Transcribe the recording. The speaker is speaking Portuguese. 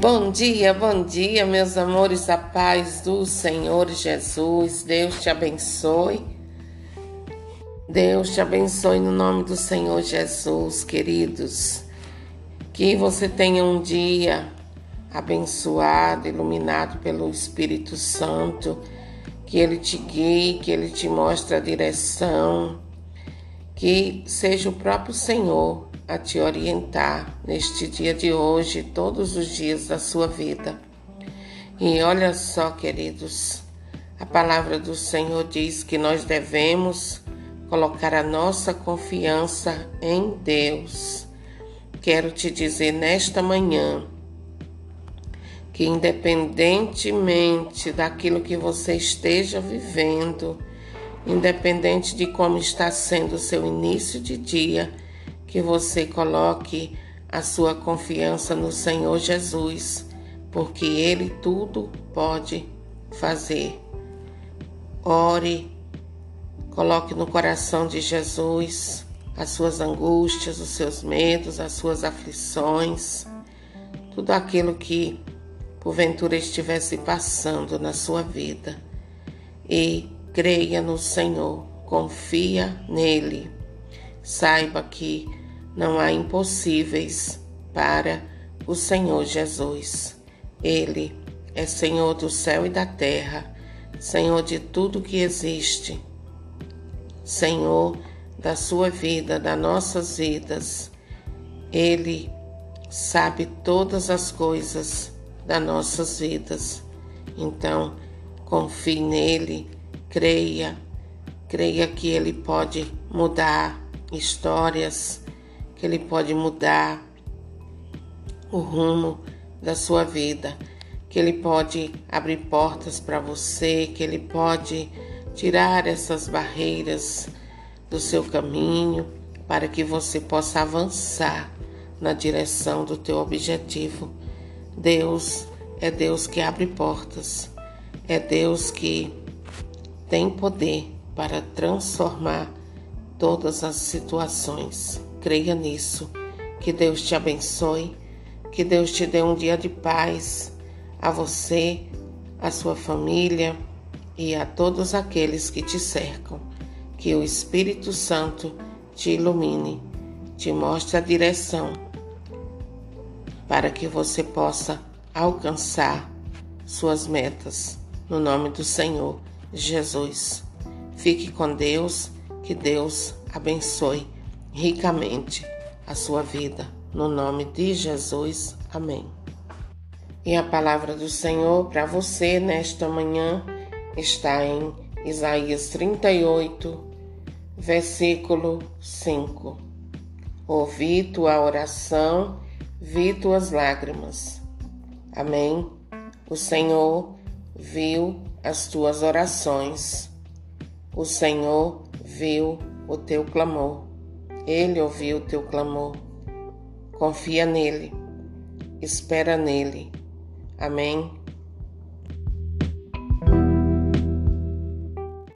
Bom dia, bom dia, meus amores, a paz do Senhor Jesus. Deus te abençoe. Deus te abençoe no nome do Senhor Jesus, queridos. Que você tenha um dia abençoado, iluminado pelo Espírito Santo. Que ele te guie, que ele te mostre a direção. Que seja o próprio Senhor a te orientar neste dia de hoje, todos os dias da sua vida. E olha só, queridos, a palavra do Senhor diz que nós devemos colocar a nossa confiança em Deus. Quero te dizer nesta manhã que, independentemente daquilo que você esteja vivendo, independente de como está sendo o seu início de dia, que você coloque a sua confiança no Senhor Jesus, porque Ele tudo pode fazer. Ore, coloque no coração de Jesus as suas angústias, os seus medos, as suas aflições, tudo aquilo que porventura estivesse passando na sua vida. E creia no Senhor, confia nele. Saiba que não há impossíveis para o Senhor Jesus. Ele é Senhor do céu e da terra, Senhor de tudo que existe, Senhor da sua vida, das nossas vidas. Ele sabe todas as coisas das nossas vidas. Então, confie nele, creia, creia que ele pode mudar histórias, que Ele pode mudar o rumo da sua vida, que Ele pode abrir portas para você, que Ele pode tirar essas barreiras do seu caminho para que você possa avançar na direção do teu objetivo. Deus é Deus que abre portas, é Deus que tem poder para transformar todas as situações. Creia nisso. Que Deus te abençoe. Que Deus te dê um dia de paz a você, a sua família e a todos aqueles que te cercam. Que o Espírito Santo te ilumine, te mostre a direção para que você possa alcançar suas metas. No nome do Senhor Jesus. Fique com Deus, que Deus abençoe ricamente a sua vida. No nome de Jesus. Amém. E a palavra do Senhor para você nesta manhã está em Isaías 38, versículo 5. Ouvi tua oração, vi tuas lágrimas. Amém. O Senhor viu as tuas orações. O Senhor viu o teu clamor. Ele ouviu o teu clamor. Confia nele, espera nele. Amém.